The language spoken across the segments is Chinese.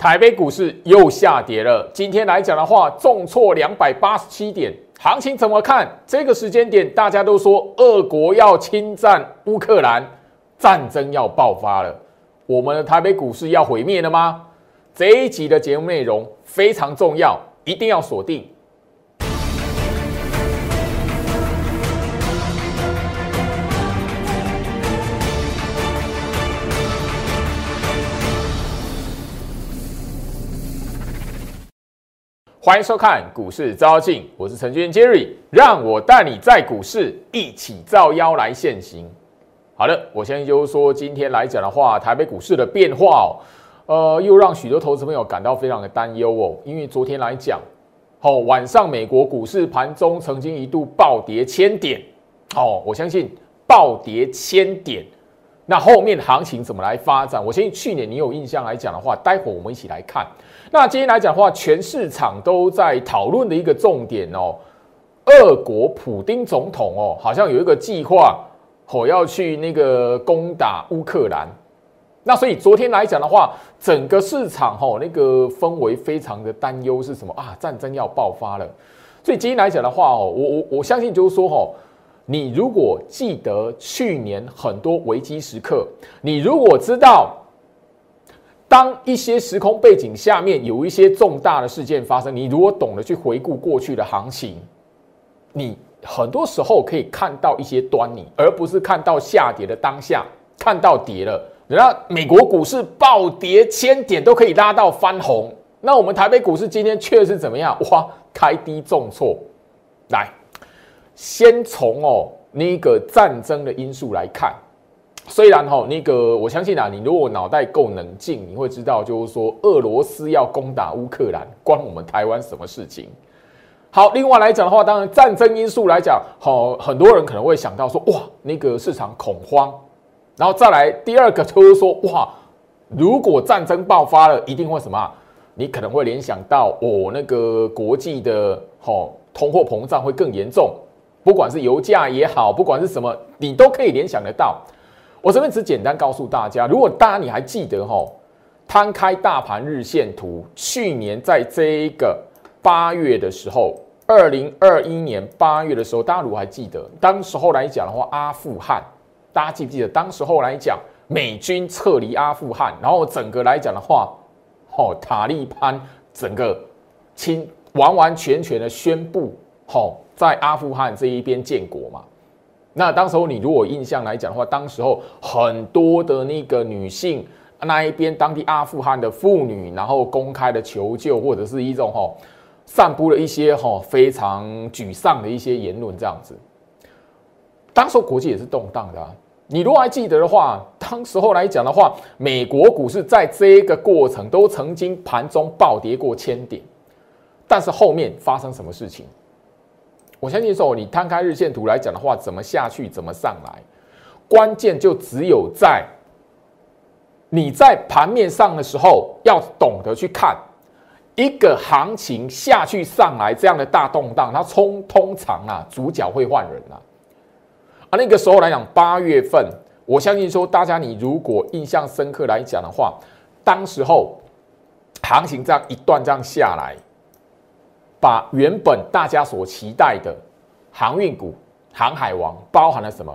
台北股市又下跌了。今天来讲的话，重挫两百八十七点，行情怎么看？这个时间点，大家都说俄国要侵占乌克兰，战争要爆发了。我们的台北股市要毁灭了吗？这一集的节目内容非常重要，一定要锁定。欢迎收看股市招妖镜，我是陈俊 Jerry，让我带你在股市一起造妖来现行。好的，我相信就是说，今天来讲的话，台北股市的变化哦，呃，又让许多投资朋友感到非常的担忧哦，因为昨天来讲，哦，晚上美国股市盘中曾经一度暴跌千点，哦，我相信暴跌千点，那后面行情怎么来发展？我相信去年你有印象来讲的话，待会我们一起来看。那今天来讲的话，全市场都在讨论的一个重点哦，俄国普丁总统哦，好像有一个计划，哦要去那个攻打乌克兰。那所以昨天来讲的话，整个市场哦那个氛围非常的担忧，是什么啊？战争要爆发了。所以今天来讲的话哦，我我我相信就是说哦，你如果记得去年很多危机时刻，你如果知道。当一些时空背景下面有一些重大的事件发生，你如果懂得去回顾过去的行情，你很多时候可以看到一些端倪，而不是看到下跌的当下，看到跌了，人家美国股市暴跌千点都可以拉到翻红，那我们台北股市今天却是怎么样？哇，开低重挫。来，先从哦那个战争的因素来看。虽然哈，那个我相信啊，你如果脑袋够冷静，你会知道，就是说俄罗斯要攻打乌克兰，关我们台湾什么事情？好，另外来讲的话，当然战争因素来讲，好，很多人可能会想到说，哇，那个市场恐慌，然后再来第二个就是说，哇，如果战争爆发了，一定会什么？你可能会联想到，哦，那个国际的吼通货膨胀会更严重，不管是油价也好，不管是什么，你都可以联想得到。我这边只简单告诉大家，如果大家你还记得哈，摊开大盘日线图，去年在这一个八月的时候，二零二一年八月的时候，大家如果还记得，当时候来讲的话，阿富汗，大家记不记得？当时候来讲，美军撤离阿富汗，然后整个来讲的话，哦，塔利班整个清完完全全的宣布，哦，在阿富汗这一边建国嘛。那当时候你如果印象来讲的话，当时候很多的那个女性那一边当地阿富汗的妇女，然后公开的求救或者是一种哈散布了一些哈非常沮丧的一些言论，这样子。当时候国际也是动荡的。你如果还记得的话，当时候来讲的话，美国股市在这个过程都曾经盘中暴跌过千点，但是后面发生什么事情？我相信说，你摊开日线图来讲的话，怎么下去，怎么上来，关键就只有在你在盘面上的时候，要懂得去看一个行情下去上来这样的大动荡，它冲通常啊，主角会换人啊。啊，那个时候来讲，八月份，我相信说，大家你如果印象深刻来讲的话，当时候行情这样一段这样下来。把原本大家所期待的航运股、航海王，包含了什么？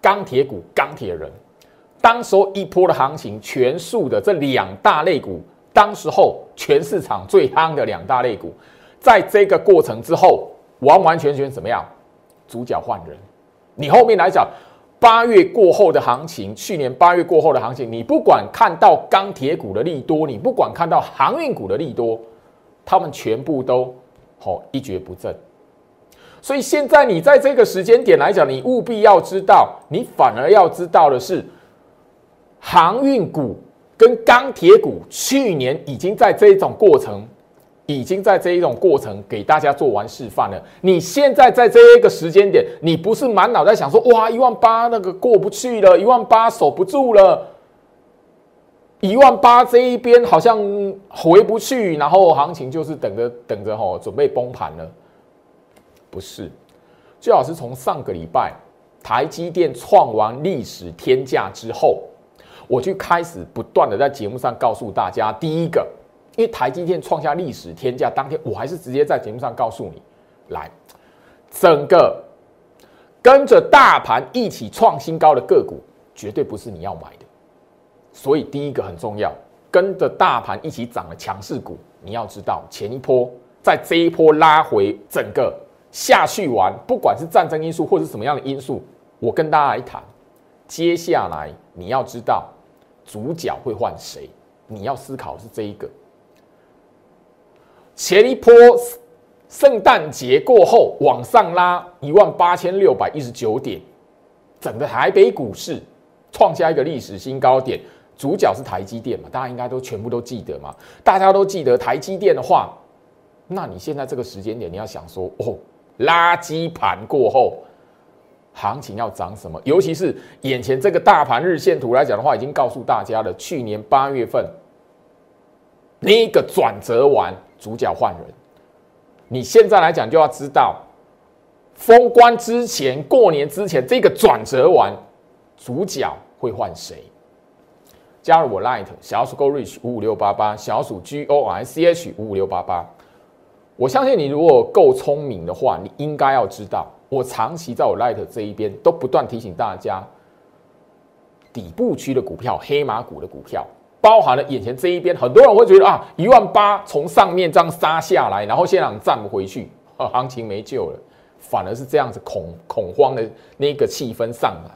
钢铁股、钢铁人。当时候一波的行情，全数的这两大类股，当时候全市场最夯的两大类股，在这个过程之后，完完全全怎么样？主角换人。你后面来讲，八月过后的行情，去年八月过后的行情，你不管看到钢铁股的利多，你不管看到航运股的利多，他们全部都。好一蹶不振，所以现在你在这个时间点来讲，你务必要知道，你反而要知道的是，航运股跟钢铁股去年已经在这一种过程，已经在这一种过程给大家做完示范了。你现在在这一个时间点，你不是满脑袋想说，哇，一万八那个过不去了，一万八守不住了。一万八这一边好像回不去，然后行情就是等着等着吼，准备崩盘了。不是，最好是从上个礼拜台积电创完历史天价之后，我就开始不断的在节目上告诉大家：第一个，因为台积电创下历史天价，当天我还是直接在节目上告诉你，来，整个跟着大盘一起创新高的个股，绝对不是你要买的。所以第一个很重要，跟着大盘一起涨的强势股，你要知道前一波在这一波拉回整个下去完，不管是战争因素或者什么样的因素，我跟大家来谈。接下来你要知道主角会换谁，你要思考是这一个。前一波圣诞节过后往上拉一万八千六百一十九点，整个台北股市创下一个历史新高点。主角是台积电嘛？大家应该都全部都记得嘛？大家都记得台积电的话，那你现在这个时间点，你要想说哦，垃圾盘过后，行情要涨什么？尤其是眼前这个大盘日线图来讲的话，已经告诉大家了，去年八月份那个转折完，主角换人。你现在来讲就要知道，封关之前、过年之前，这个转折完，主角会换谁？加入我 Light 小鼠 Go Reach 五五六八八小鼠 G O I C H 五五六八八，我相信你如果够聪明的话，你应该要知道，我长期在我 Light 这一边都不断提醒大家，底部区的股票、黑马股的股票，包含了眼前这一边，很多人会觉得啊，一万八从上面这样杀下来，然后现场站不回去，啊，行情没救了，反而是这样子恐恐慌的那个气氛上来。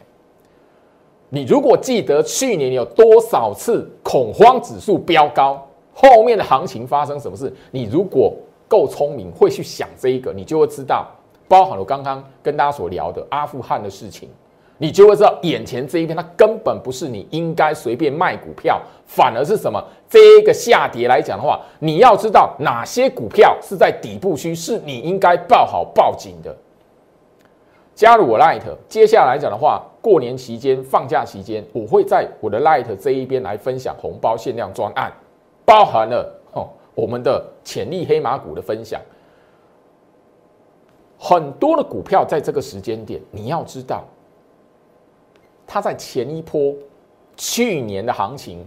你如果记得去年有多少次恐慌指数飙高，后面的行情发生什么事？你如果够聪明，会去想这一个，你就会知道，包含了刚刚跟大家所聊的阿富汗的事情，你就会知道眼前这一片它根本不是你应该随便卖股票，反而是什么？这一个下跌来讲的话，你要知道哪些股票是在底部区，是你应该抱好抱紧的。加入我 Light，接下来讲的话，过年期间、放假期间，我会在我的 Light 这一边来分享红包限量专案，包含了哦我们的潜力黑马股的分享。很多的股票在这个时间点，你要知道，它在前一波去年的行情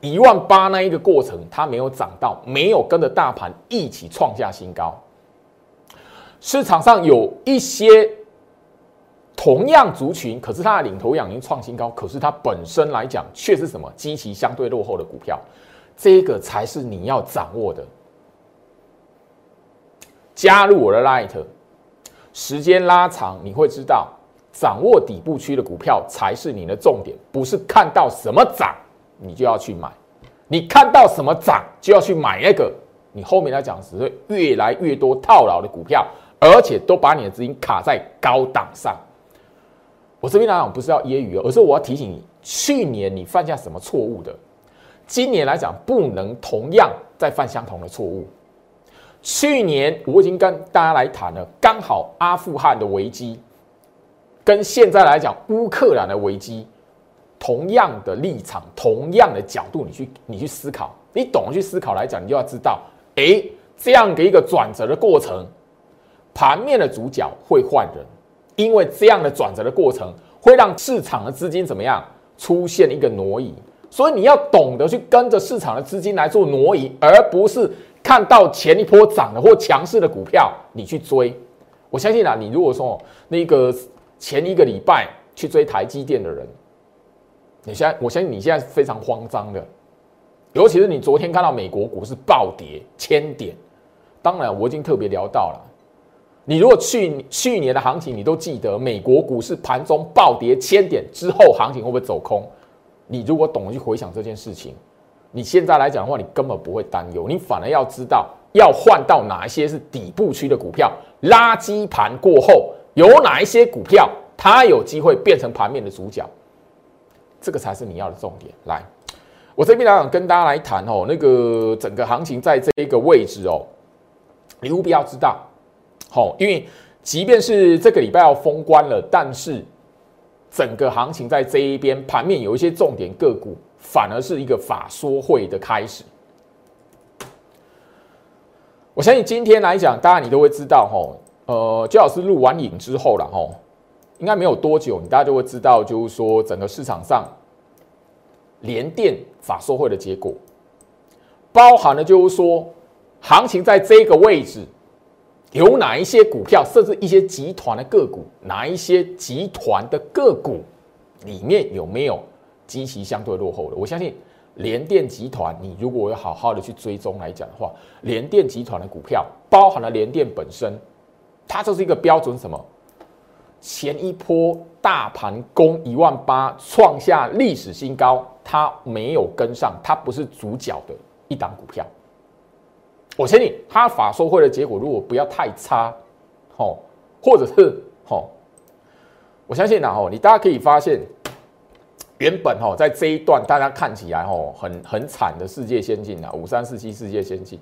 一万八那一个过程，它没有涨到，没有跟着大盘一起创下新高。市场上有一些。同样族群，可是它的领头羊已经创新高，可是它本身来讲却是什么？极其相对落后的股票，这个才是你要掌握的。加入我的 Light，时间拉长，你会知道，掌握底部区的股票才是你的重点，不是看到什么涨你就要去买，你看到什么涨就要去买那个，你后面来讲只会越来越多套牢的股票，而且都把你的资金卡在高档上。我这边来讲不是要揶揄，而是我要提醒你，去年你犯下什么错误的，今年来讲不能同样再犯相同的错误。去年我已经跟大家来谈了，刚好阿富汗的危机，跟现在来讲乌克兰的危机，同样的立场，同样的角度，你去你去思考，你懂得去思考来讲，你就要知道，哎，这样的一个转折的过程，盘面的主角会换人。因为这样的转折的过程，会让市场的资金怎么样出现一个挪移，所以你要懂得去跟着市场的资金来做挪移，而不是看到前一波涨的或强势的股票你去追。我相信啊，你如果说那个前一个礼拜去追台积电的人，你现在我相信你现在是非常慌张的，尤其是你昨天看到美国股市暴跌千点，当然我已经特别聊到了。你如果去去年的行情，你都记得美国股市盘中暴跌千点之后，行情会不会走空？你如果懂得去回想这件事情，你现在来讲的话，你根本不会担忧，你反而要知道要换到哪一些是底部区的股票，垃圾盘过后有哪一些股票它有机会变成盘面的主角，这个才是你要的重点。来，我这边来讲跟大家来谈哦，那个整个行情在这一个位置哦，你务必要知道。好，因为即便是这个礼拜要封关了，但是整个行情在这一边盘面有一些重点个股，反而是一个法说会的开始。我相信今天来讲，大家你都会知道，吼，呃，焦老师录完影之后了，吼，应该没有多久，你大家就会知道，就是说整个市场上联电法说会的结果，包含了就是说，行情在这个位置，有哪一些股票，甚至一些集团的个股，哪一些集团的个股里面有没有极其相对落后的？我相信联电集团，你如果要好好的去追踪来讲的话，联电集团的股票，包含了联电本身，它就是一个标准什么？前一波大盘攻一万八，创下历史新高，它没有跟上，它不是主角的一档股票。我相信它法说会的结果如果不要太差，哦，或者是哦，我相信呢，哦，你大家可以发现，原本哦，在这一段大家看起来哦，很很惨的世界先进啊，五三四七世界先进，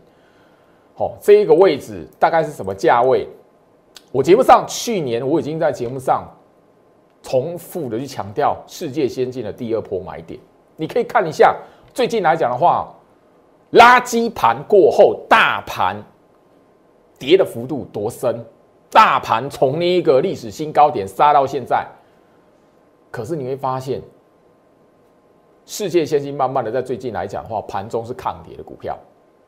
哦，这一个位置大概是什么价位？我节目上去年我已经在节目上重复的去强调世界先进的第二波买点，你可以看一下最近来讲的话，垃圾盘过后，大盘跌的幅度多深？大盘从那一个历史新高点杀到现在，可是你会发现，世界先进慢慢的在最近来讲的话，盘中是抗跌的股票。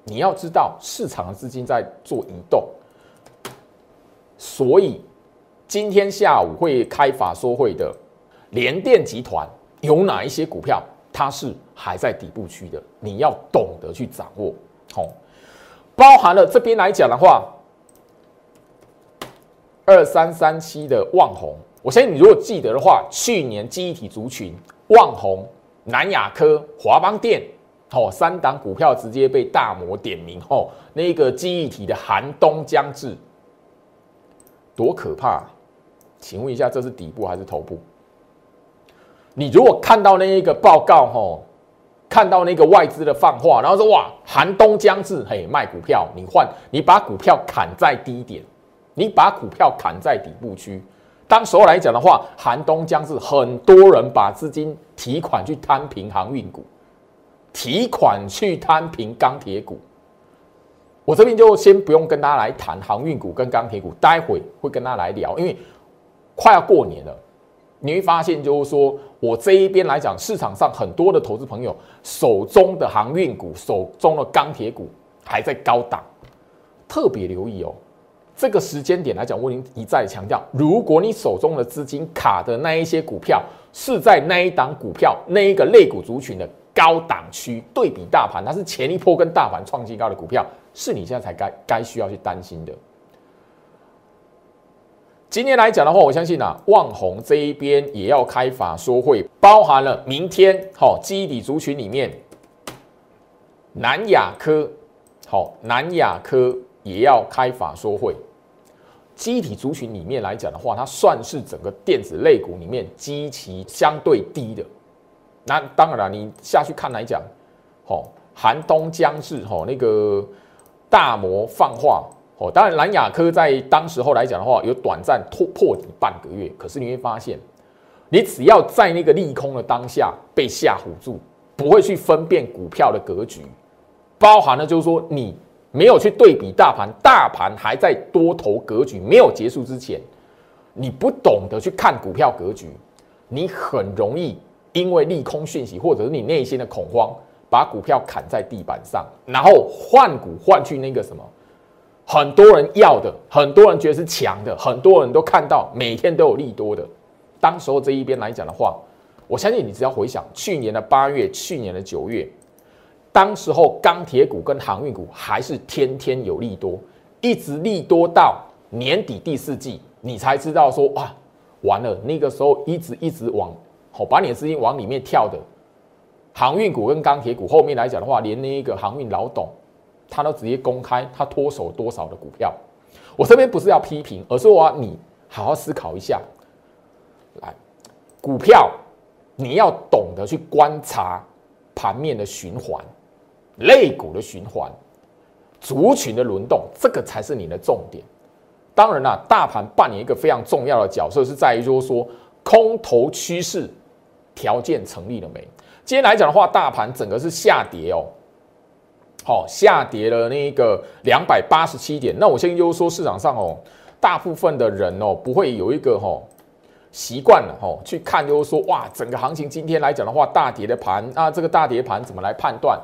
你要知道，市场的资金在做移动。所以今天下午会开法说会的联电集团有哪一些股票，它是还在底部区的，你要懂得去掌握。好，包含了这边来讲的话，二三三七的旺红，我相信你如果记得的话，去年记忆体族群旺红、南亚科、华邦电，哦，三档股票直接被大摩点名，哦，那个记忆体的寒冬将至。多可怕！请问一下，这是底部还是头部？你如果看到那一个报告，吼，看到那个外资的放话，然后说哇，寒冬将至，嘿，卖股票，你换，你把股票砍在低点，你把股票砍在底部区。当时候来讲的话，寒冬将至，很多人把资金提款去摊平航运股，提款去摊平钢铁股。我这边就先不用跟大家来谈航运股跟钢铁股，待会会跟大家来聊，因为快要过年了，你会发现就是说我这一边来讲，市场上很多的投资朋友手中的航运股、手中的钢铁股还在高档，特别留意哦。这个时间点来讲，我已经一再强调，如果你手中的资金卡的那一些股票是在那一档股票那一个类股族群的高档区，对比大盘，它是前一波跟大盘创新高的股票。是你现在才该该需要去担心的。今天来讲的话，我相信啊，旺宏这一边也要开法说会，包含了明天好基底族群里面，南亚科好南亚科也要开法说会。基体族群里面来讲的话，它算是整个电子类股里面基期相对低的。那当然了，你下去看来讲，好寒冬将至，吼那个。大摩放话哦，当然蓝雅科在当时候来讲的话，有短暂突破底半个月。可是你会发现，你只要在那个利空的当下被吓唬住，不会去分辨股票的格局，包含了就是说你没有去对比大盘，大盘还在多头格局没有结束之前，你不懂得去看股票格局，你很容易因为利空讯息或者是你内心的恐慌。把股票砍在地板上，然后换股换去那个什么，很多人要的，很多人觉得是强的，很多人都看到每天都有利多的。当时候这一边来讲的话，我相信你只要回想去年的八月、去年的九月，当时候钢铁股跟航运股还是天天有利多，一直利多到年底第四季，你才知道说哇，完了，那个时候一直一直往好把你的资金往里面跳的。航运股跟钢铁股后面来讲的话，连那一个航运老董，他都直接公开他脱手多少的股票。我这边不是要批评，而是我要你好好思考一下。来，股票你要懂得去观察盘面的循环、类股的循环、族群的轮动，这个才是你的重点。当然啦，大盘扮演一个非常重要的角色，是在于就是说空头趋势条件成立了没？今天来讲的话，大盘整个是下跌哦，好下跌了那一个两百八十七点。那我先就说市场上哦，大部分的人哦不会有一个哦习惯了哈去看，就是说哇，整个行情今天来讲的话，大跌的盘啊，这个大跌盘怎么来判断？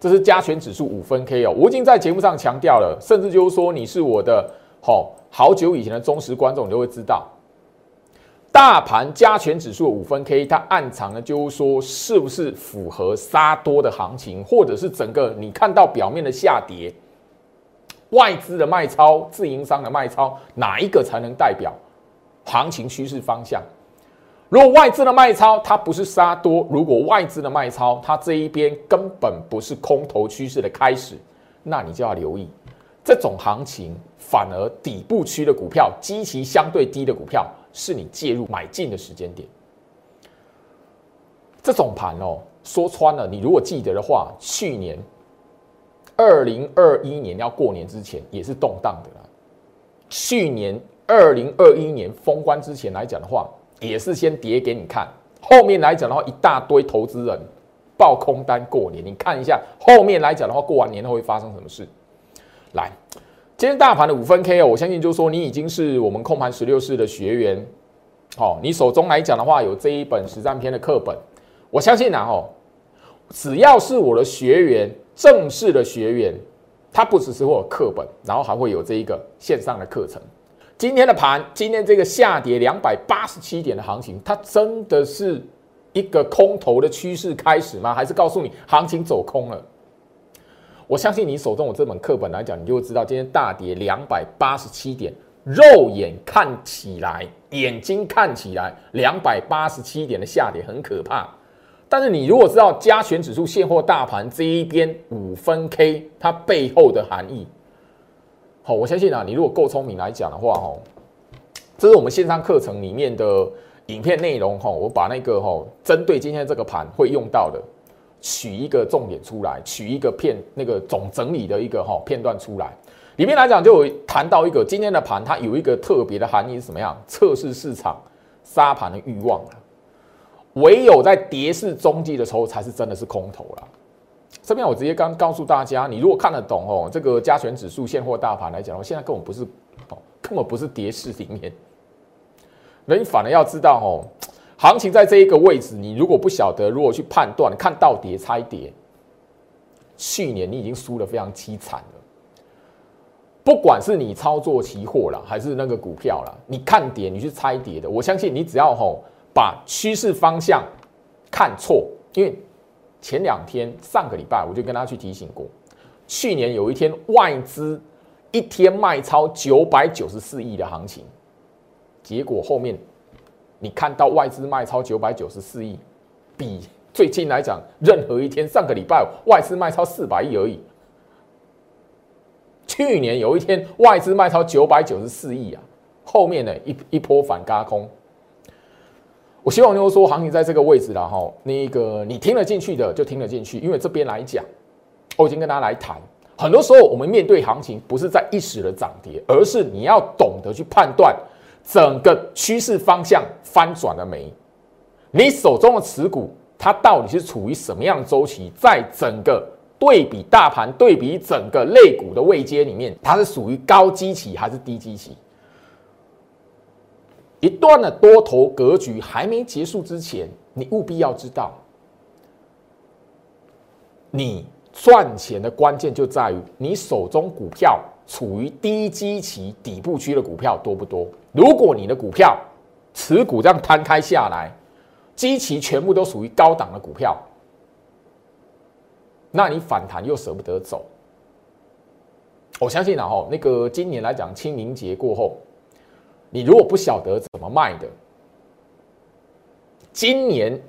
这是加权指数五分 K 哦，我已经在节目上强调了，甚至就是说你是我的好好久以前的忠实观众，你就会知道，大盘加权指数五分 K，它暗藏的就是说是不是符合杀多的行情，或者是整个你看到表面的下跌，外资的卖超、自营商的卖超，哪一个才能代表行情趋势方向？如果外资的卖超它不是杀多，如果外资的卖超它这一边根本不是空头趋势的开始，那你就要留意这种行情，反而底部区的股票，基期相对低的股票，是你介入买进的时间点。这种盘哦，说穿了，你如果记得的话，去年二零二一年要过年之前也是动荡的啦。去年二零二一年封关之前来讲的话。也是先跌给你看，后面来讲的话，一大堆投资人爆空单过年，你看一下后面来讲的话，过完年后会发生什么事？来，今天大盘的五分 K 哦，我相信就是说你已经是我们控盘十六式的学员，好，你手中来讲的话有这一本实战篇的课本，我相信啊，哦，只要是我的学员，正式的学员，他不只是会有课本，然后还会有这一个线上的课程。今天的盘，今天这个下跌两百八十七点的行情，它真的是一个空头的趋势开始吗？还是告诉你行情走空了？我相信你手中有这本课本来讲，你就会知道今天大跌两百八十七点，肉眼看起来，眼睛看起来两百八十七点的下跌很可怕。但是你如果知道加权指数现货大盘这一边五分 K 它背后的含义。好，我相信啊，你如果够聪明来讲的话，哈，这是我们线上课程里面的影片内容，哈，我把那个哈，针对今天这个盘会用到的，取一个重点出来，取一个片那个总整理的一个哈片段出来，里面来讲就有谈到一个今天的盘，它有一个特别的含义是什么样？测试市场杀盘的欲望唯有在跌势中继的时候，才是真的是空头了。这边我直接刚告诉大家，你如果看得懂哦，这个加权指数现货大盘来讲，我现在根本不是哦，根本不是跌势里面。那你反而要知道哦，行情在这一个位置，你如果不晓得，如果去判断看到跌猜跌，去年你已经输的非常凄惨了。不管是你操作期货了，还是那个股票了，你看跌，你去猜跌的，我相信你只要吼把趋势方向看错，因为。前两天，上个礼拜我就跟他去提醒过，去年有一天外资一天卖超九百九十四亿的行情，结果后面你看到外资卖超九百九十四亿，比最近来讲任何一天上个礼拜外资卖超四百亿而已。去年有一天外资卖超九百九十四亿啊，后面呢一一波反嘎空。我希望就是说，行情在这个位置了哈，那个你听得进去的就听得进去，因为这边来讲，我已经跟大家来谈，很多时候我们面对行情不是在一时的涨跌，而是你要懂得去判断整个趋势方向翻转了没，你手中的持股它到底是处于什么样的周期，在整个对比大盘、对比整个类股的位阶里面，它是属于高基期还是低基期？一段的多头格局还没结束之前，你务必要知道，你赚钱的关键就在于你手中股票处于低基期底部区的股票多不多。如果你的股票持股这样摊开下来，基期全部都属于高档的股票，那你反弹又舍不得走。我相信啊，哈，那个今年来讲，清明节过后。你如果不晓得怎么卖的，今年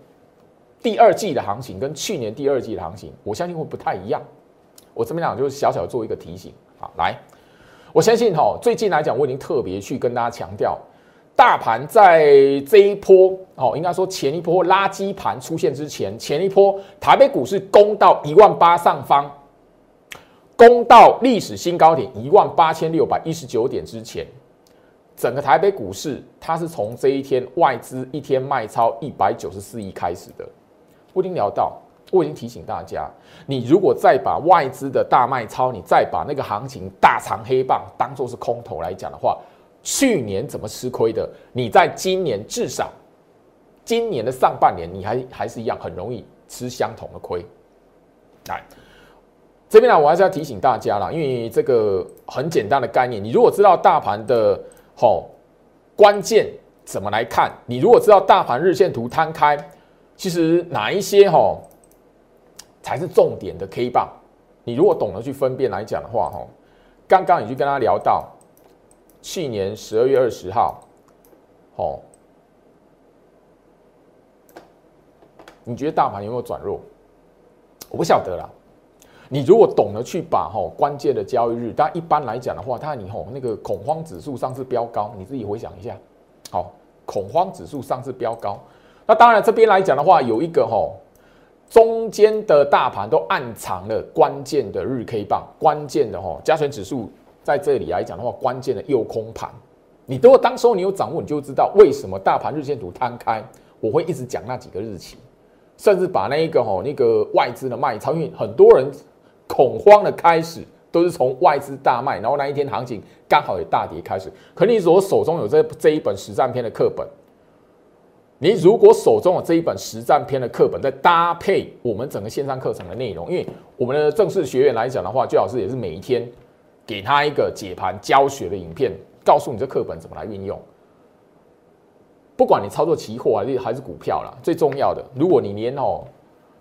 第二季的行情跟去年第二季的行情，我相信会不太一样。我这边讲就是小小做一个提醒啊，来，我相信哈，最近来讲我已经特别去跟大家强调，大盘在这一波哦，应该说前一波垃圾盘出现之前，前一波台北股市攻到一万八上方，攻到历史新高点一万八千六百一十九点之前。整个台北股市，它是从这一天外资一天卖超一百九十四亿开始的。我已经聊到，我已经提醒大家，你如果再把外资的大卖超，你再把那个行情大长黑棒当做是空头来讲的话，去年怎么吃亏的？你在今年至少今年的上半年，你还还是一样很容易吃相同的亏。来，这边呢，我还是要提醒大家啦，因为这个很简单的概念，你如果知道大盘的吼关键怎么来看，你如果知道大盘日线图摊开，其实哪一些吼才是重点的 K 棒，你如果懂得去分辨来讲的话，吼，刚刚已经跟他聊到，去年十二月二十号，哦，你觉得大盘有没有转弱？我不晓得啦。你如果懂得去把吼关键的交易日，但一般来讲的话，它你吼那个恐慌指数上次飙高，你自己回想一下，好，恐慌指数上次飙高，那当然这边来讲的话，有一个吼中间的大盘都暗藏了关键的日 K 棒，关键的哈加权指数在这里来讲的话，关键的右空盘，你如果当时候你有掌握，你就知道为什么大盘日线图摊开，我会一直讲那几个日期，甚至把那一个哈那个外资的卖超，因为很多人。恐慌的开始都是从外资大卖，然后那一天行情刚好也大跌开始。可你如果手中有这这一本实战篇的课本，你如果手中有这一本实战篇的课本，再搭配我们整个线上课程的内容，因为我们的正式学员来讲的话，最好是也是每一天给他一个解盘教学的影片，告诉你这课本怎么来运用。不管你操作期货还是还是股票啦，最重要的，如果你连哦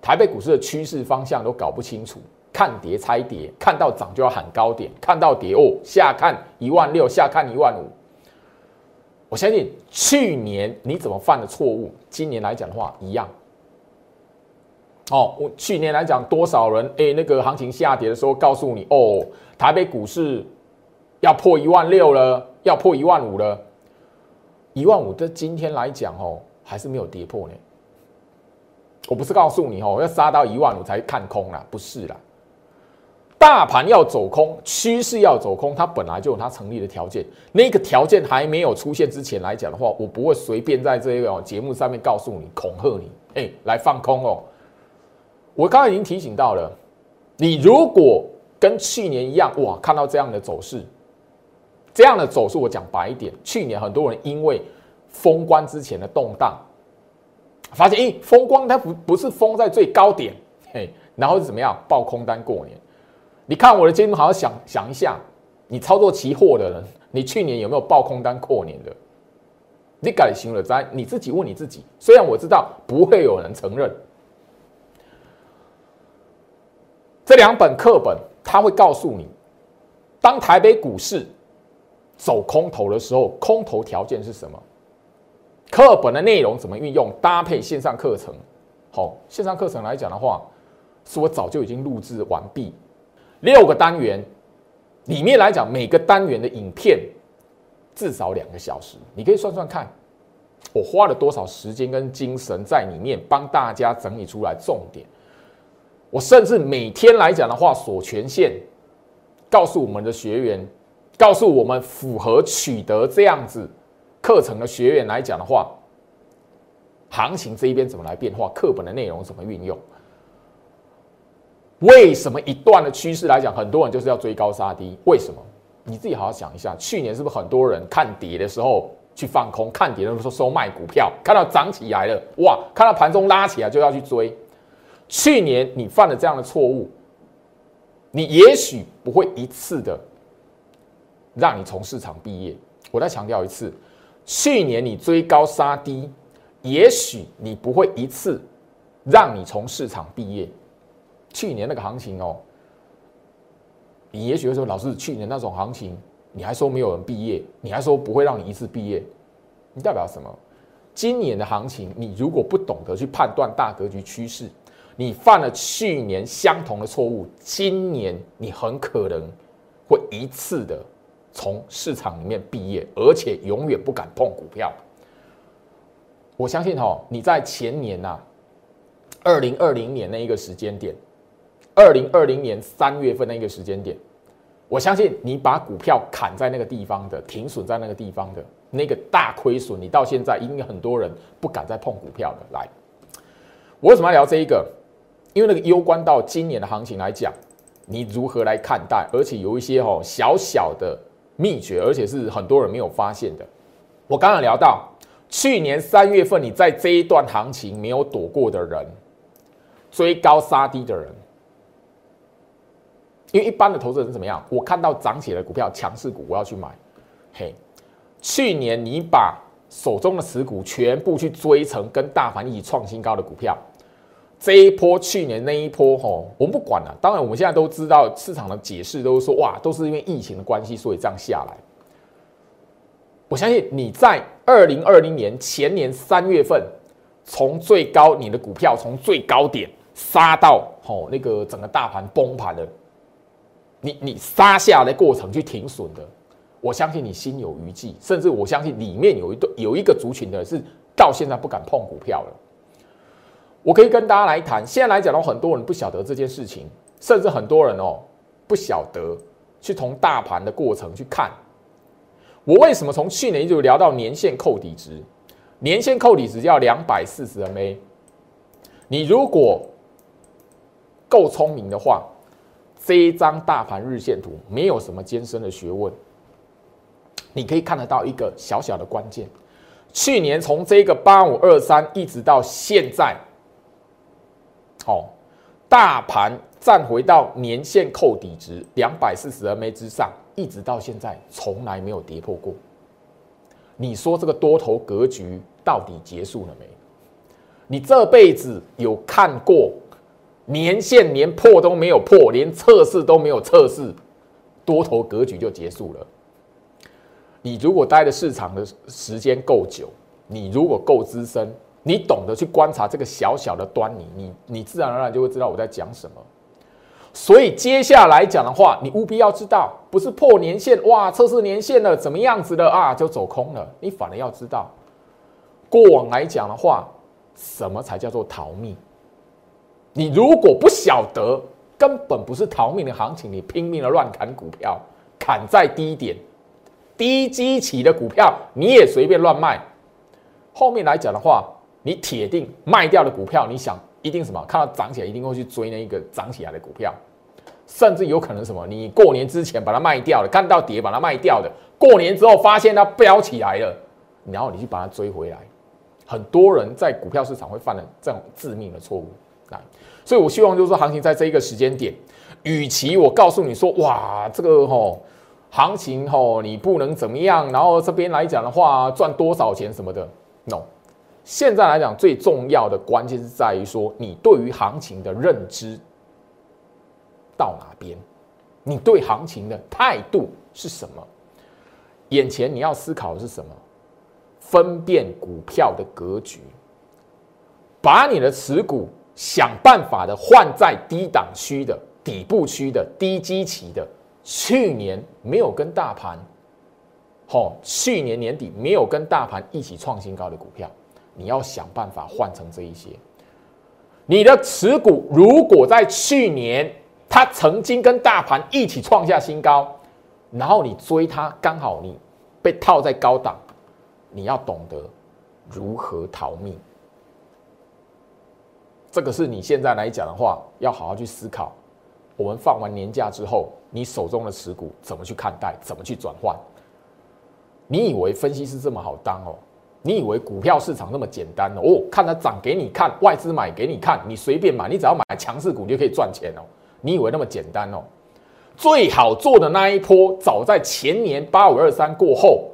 台北股市的趋势方向都搞不清楚。看跌猜跌，看到涨就要喊高点，看到跌哦下看一万六，下看一万五。我相信去年你怎么犯的错误，今年来讲的话一样。哦，我去年来讲多少人哎，那个行情下跌的时候告诉你哦，台北股市要破一万六了，要破一万五了，一万五的今天来讲哦，还是没有跌破呢。我不是告诉你哦，要杀到一万五才看空啦，不是啦。大盘要走空，趋势要走空，它本来就有它成立的条件。那个条件还没有出现之前来讲的话，我不会随便在这个节目上面告诉你、恐吓你，哎，来放空哦。我刚才已经提醒到了，你如果跟去年一样，哇，看到这样的走势，这样的走势，我讲白一点，去年很多人因为封关之前的动荡，发现，咦，封关它不不是封在最高点，嘿，然后是怎么样，爆空单过年。你看我的节目，好好想想一下，你操作期货的人，你去年有没有爆空单过年的？你改行了灾，你自己问你自己。虽然我知道不会有人承认，这两本课本他会告诉你，当台北股市走空头的时候，空头条件是什么？课本的内容怎么运用？搭配线上课程，好，线上课程来讲的话，是我早就已经录制完毕。六个单元里面来讲，每个单元的影片至少两个小时，你可以算算看，我花了多少时间跟精神在里面帮大家整理出来重点。我甚至每天来讲的话，锁权限，告诉我们的学员，告诉我们符合取得这样子课程的学员来讲的话，行情这一边怎么来变化，课本的内容怎么运用。为什么一段的趋势来讲，很多人就是要追高杀低？为什么？你自己好好想一下。去年是不是很多人看跌的时候去放空，看跌的时候收卖股票，看到涨起来了，哇，看到盘中拉起来就要去追。去年你犯了这样的错误，你也许不会一次的让你从市场毕业。我再强调一次，去年你追高杀低，也许你不会一次让你从市场毕业。去年那个行情哦，你也许会说，老师，去年那种行情，你还说没有人毕业，你还说不会让你一次毕业，你代表什么？今年的行情，你如果不懂得去判断大格局趋势，你犯了去年相同的错误，今年你很可能会一次的从市场里面毕业，而且永远不敢碰股票。我相信哈，你在前年呐，二零二零年那一个时间点。二零二零年三月份那个时间点，我相信你把股票砍在那个地方的，停损在那个地方的那个大亏损，你到现在应该很多人不敢再碰股票了。来，我为什么要聊这一个？因为那个攸关到今年的行情来讲，你如何来看待？而且有一些哦小小的秘诀，而且是很多人没有发现的。我刚刚聊到去年三月份，你在这一段行情没有躲过的人，追高杀低的人。因为一般的投资人怎么样？我看到涨起来的股票，强势股，我要去买。嘿，去年你把手中的持股全部去追成跟大盘一起创新高的股票，这一波去年那一波吼，我们不管了。当然，我们现在都知道市场的解释都是说，哇，都是因为疫情的关系，所以这样下来。我相信你在二零二零年前年三月份，从最高你的股票从最高点杀到吼那个整个大盘崩盘的，你你杀下来过程去停损的，我相信你心有余悸，甚至我相信里面有一对有一个族群的是到现在不敢碰股票了。我可以跟大家来谈，现在来讲的话，很多人不晓得这件事情，甚至很多人哦不晓得去从大盘的过程去看。我为什么从去年就聊到年限扣底值？年限扣底值要两百四十 MA。你如果够聪明的话，这一张大盘日线图没有什么艰深的学问，你可以看得到一个小小的关键。去年从这个八五二三一直到现在，好，大盘站回到年线扣底值两百四十 MA 之上。一直到现在从来没有跌破过。你说这个多头格局到底结束了没？你这辈子有看过年线连破都没有破，连测试都没有测试，多头格局就结束了？你如果待的市场的时间够久，你如果够资深，你懂得去观察这个小小的端倪，你你自然而然就会知道我在讲什么。所以接下来讲的话，你务必要知道，不是破年线哇，测试年线了，怎么样子的啊，就走空了。你反而要知道，过往来讲的话，什么才叫做逃命？你如果不晓得，根本不是逃命的行情，你拼命的乱砍股票，砍在低点、低基期的股票，你也随便乱卖。后面来讲的话，你铁定卖掉的股票，你想一定什么？看到涨起来，一定会去追那一个涨起来的股票。甚至有可能什么？你过年之前把它卖掉了，看到跌把它卖掉的，过年之后发现它飙起来了，然后你去把它追回来。很多人在股票市场会犯了这种致命的错误啊！所以我希望就是说，行情在这一个时间点，与其我告诉你说，哇，这个吼行情吼你不能怎么样，然后这边来讲的话赚多少钱什么的，no。现在来讲最重要的关键是在于说，你对于行情的认知。到哪边？你对行情的态度是什么？眼前你要思考的是什么？分辨股票的格局，把你的持股想办法的换在低档区的底部区的低基期的，去年没有跟大盘，好，去年年底没有跟大盘一起创新高的股票，你要想办法换成这一些。你的持股如果在去年。它曾经跟大盘一起创下新高，然后你追它，刚好你被套在高档，你要懂得如何逃命。这个是你现在来讲的话，要好好去思考。我们放完年假之后，你手中的持股怎么去看待，怎么去转换？你以为分析师这么好当哦？你以为股票市场那么简单哦？看它涨给你看，外资买给你看，你随便买，你只要买强势股就可以赚钱哦。你以为那么简单哦？最好做的那一波，早在前年八五二三过后，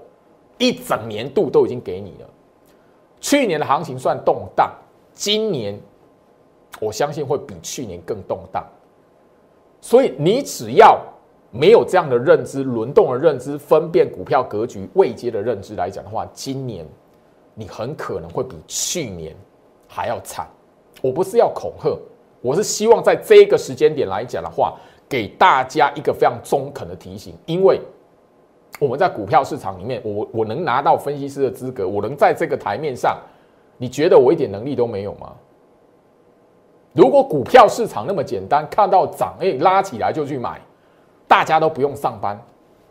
一整年度都已经给你了。去年的行情算动荡，今年我相信会比去年更动荡。所以你只要没有这样的认知、轮动的认知、分辨股票格局未接的认知来讲的话，今年你很可能会比去年还要惨。我不是要恐吓。我是希望在这个时间点来讲的话，给大家一个非常中肯的提醒，因为我们在股票市场里面，我我能拿到分析师的资格，我能在这个台面上，你觉得我一点能力都没有吗？如果股票市场那么简单，看到涨哎拉起来就去买，大家都不用上班，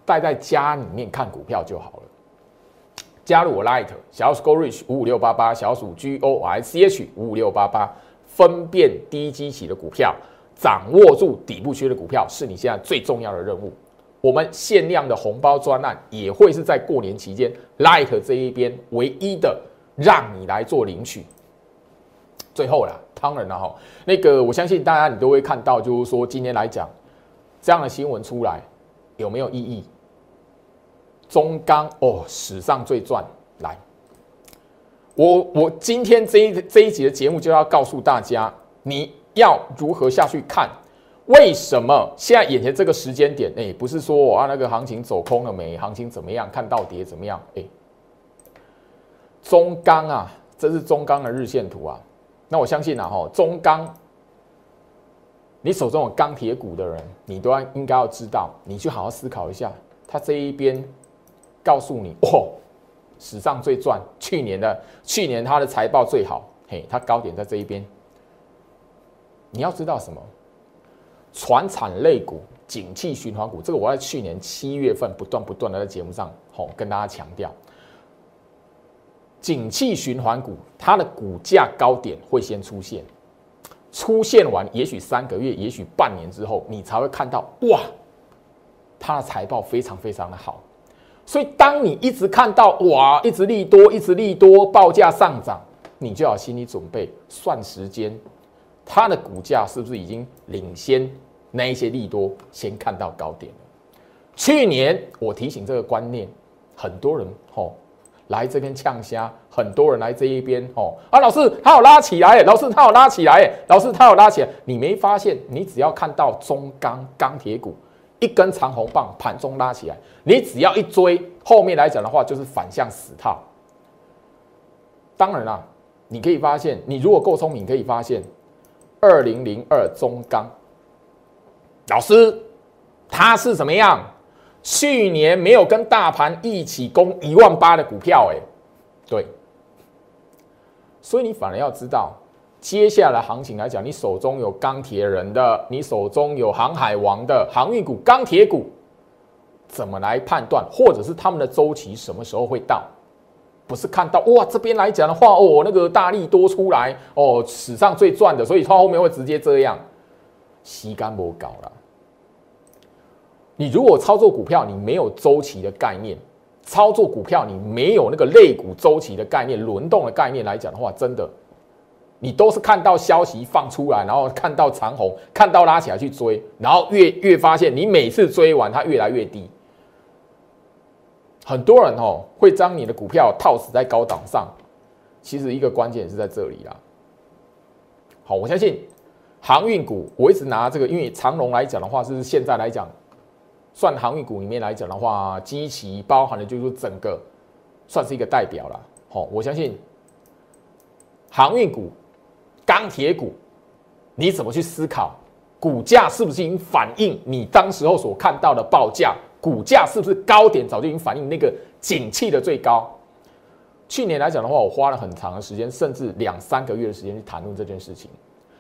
待在家里面看股票就好了。加入我 Light 小鼠 Go Rich 五五六八八小鼠 G O I C H 五五六八八。分辨低基企的股票，掌握住底部区的股票，是你现在最重要的任务。我们限量的红包专案也会是在过年期间，Light 这一边唯一的让你来做领取。最后啦，当然了哈，那个我相信大家你都会看到，就是说今天来讲，这样的新闻出来有没有意义？中钢哦，史上最赚来。我我今天这一这一集的节目就要告诉大家，你要如何下去看？为什么现在眼前这个时间点？哎，不是说我啊那个行情走空了没？行情怎么样？看到跌怎么样？哎，中钢啊，这是中钢的日线图啊。那我相信啊，哈，中钢，你手中有钢铁股的人，你都要应该要知道，你去好好思考一下，他这一边。告诉你哦，史上最赚，去年的去年他的财报最好，嘿，它高点在这一边。你要知道什么？船产类股、景气循环股，这个我在去年七月份不断不断的在节目上吼跟大家强调，景气循环股它的股价高点会先出现，出现完也许三个月，也许半年之后，你才会看到哇，它的财报非常非常的好。所以，当你一直看到哇，一直利多，一直利多，报价上涨，你就要心理准备，算时间，它的股价是不是已经领先那一些利多，先看到高点？去年我提醒这个观念，很多人吼来这边呛虾，很多人来这一边吼啊，老师他有拉起来，老师他有拉起来，老师他有拉起来，你没发现？你只要看到中钢钢铁股。一根长红棒盘中拉起来，你只要一追，后面来讲的话就是反向死套。当然啦，你可以发现，你如果够聪明，可以发现二零零二中钢老师他是怎么样？去年没有跟大盘一起攻一万八的股票，哎，对，所以你反而要知道。接下来行情来讲，你手中有钢铁人的，你手中有航海王的航运股、钢铁股，怎么来判断，或者是他们的周期什么时候会到？不是看到哇，这边来讲的话，哦，那个大力多出来，哦，史上最赚的，所以它后面会直接这样吸干不搞了。你如果操作股票，你没有周期的概念，操作股票你没有那个类股周期的概念、轮动的概念来讲的话，真的。你都是看到消息放出来，然后看到长虹，看到拉起来去追，然后越越发现你每次追完它越来越低。很多人哦会将你的股票套死在高档上，其实一个关键是在这里啦。好，我相信航运股，我一直拿这个，因为长龙来讲的话，是现在来讲算航运股里面来讲的话，基期包含的就是整个算是一个代表了。好，我相信航运股。钢铁股，你怎么去思考？股价是不是已经反映你当时候所看到的报价？股价是不是高点早就已经反映那个景气的最高？去年来讲的话，我花了很长的时间，甚至两三个月的时间去谈论这件事情。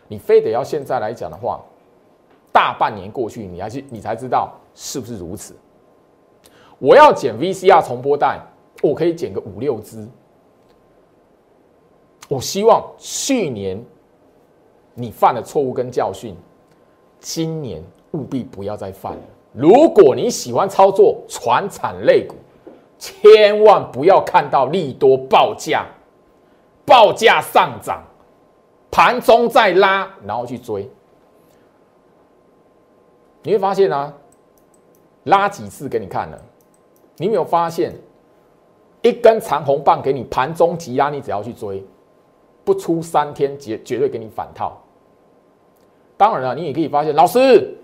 你非得要现在来讲的话，大半年过去，你还是你才知道是不是如此？我要剪 VCR 重播带，我可以剪个五六支。我希望去年。你犯的错误跟教训，今年务必不要再犯了。如果你喜欢操作传产类股，千万不要看到利多报价，报价上涨，盘中再拉，然后去追。你会发现啊，拉几次给你看了，你没有发现一根长红棒给你盘中急拉，你只要去追。不出三天，绝绝对给你反套。当然了，你也可以发现，老师，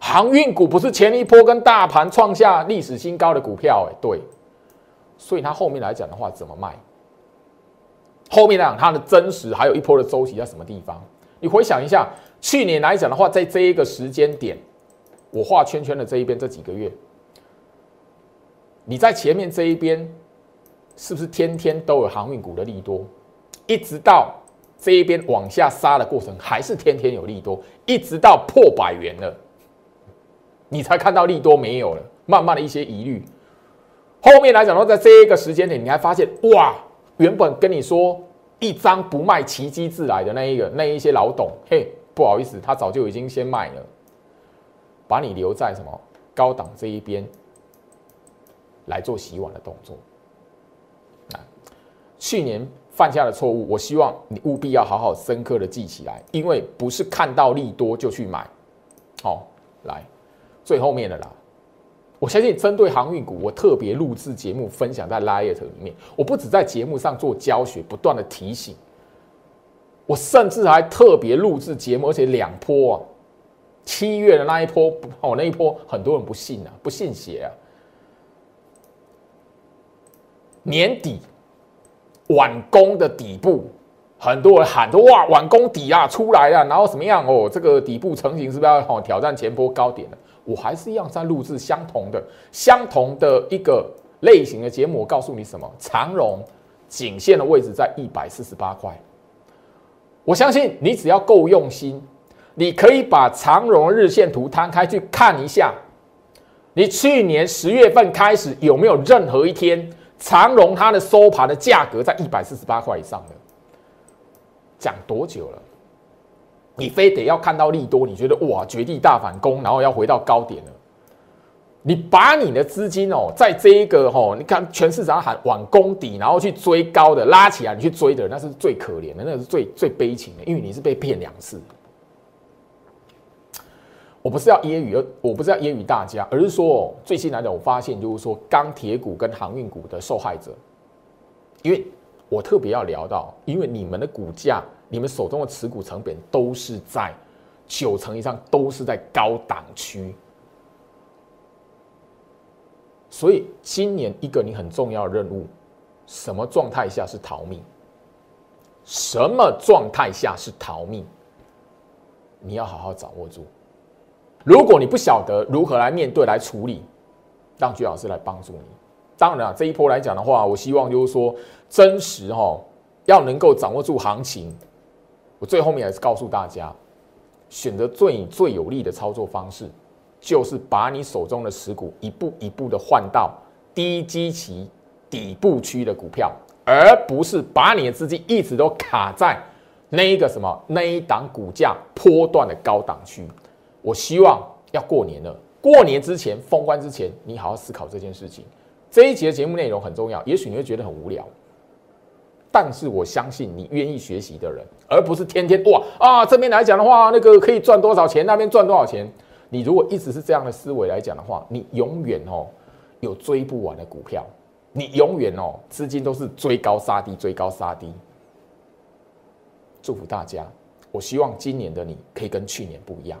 航运股不是前一波跟大盘创下历史新高的股票，哎，对。所以它后面来讲的话，怎么卖？后面来讲它的真实还有一波的周期在什么地方？你回想一下，去年来讲的话，在这一个时间点，我画圈圈的这一边这几个月，你在前面这一边，是不是天天都有航运股的利多？一直到这一边往下杀的过程，还是天天有利多，一直到破百元了，你才看到利多没有了，慢慢的一些疑虑。后面来讲的话，在这一个时间点，你还发现哇，原本跟你说一张不卖，奇迹自来的那一个那一些老董，嘿，不好意思，他早就已经先卖了，把你留在什么高档这一边来做洗碗的动作。啊，去年。犯下的错误，我希望你务必要好好深刻的记起来，因为不是看到利多就去买。好，来，最后面的啦。我相信针对航运股，我特别录制节目分享在 Light 里面。我不止在节目上做教学，不断的提醒。我甚至还特别录制节目，而且两波啊，七月的那一波，哦，那一波很多人不信啊，不信邪啊。年底晚攻的底部，很多人喊说哇，晚攻底啊出来了，然后怎么样哦？这个底部成型是不是要挑战前波高点了？我还是一样在录制相同的、相同的一个类型的节目。我告诉你什么？长荣颈线的位置在一百四十八块。我相信你只要够用心，你可以把长荣日线图摊开去看一下。你去年十月份开始有没有任何一天？长荣它的收盘的价格在一百四十八块以上的，讲多久了？你非得要看到利多，你觉得哇绝地大反攻，然后要回到高点了？你把你的资金哦，在这一个哦，你看全市场喊往攻底，然后去追高的拉起来，你去追的，那是最可怜的，那是最最悲情的，因为你是被骗两次。我不是要揶揄，我不是要揶揄大家，而是说，最近来讲，我发现就是说，钢铁股跟航运股的受害者，因为我特别要聊到，因为你们的股价，你们手中的持股成本都是在九成以上，都是在高档区，所以今年一个你很重要的任务，什么状态下是逃命？什么状态下是逃命？你要好好掌握住。如果你不晓得如何来面对、来处理，让居老师来帮助你。当然啊，这一波来讲的话，我希望就是说真实哈，要能够掌握住行情。我最后面还是告诉大家，选择最最有利的操作方式，就是把你手中的持股一步一步的换到低基期底部区的股票，而不是把你的资金一直都卡在那一个什么那一档股价波段的高档区。我希望要过年了，过年之前封关之前，你好好思考这件事情。这一节的节目内容很重要，也许你会觉得很无聊，但是我相信你愿意学习的人，而不是天天哇啊这边来讲的话，那个可以赚多少钱，那边赚多少钱。你如果一直是这样的思维来讲的话，你永远哦有追不完的股票，你永远哦资金都是追高杀低，追高杀低。祝福大家，我希望今年的你可以跟去年不一样。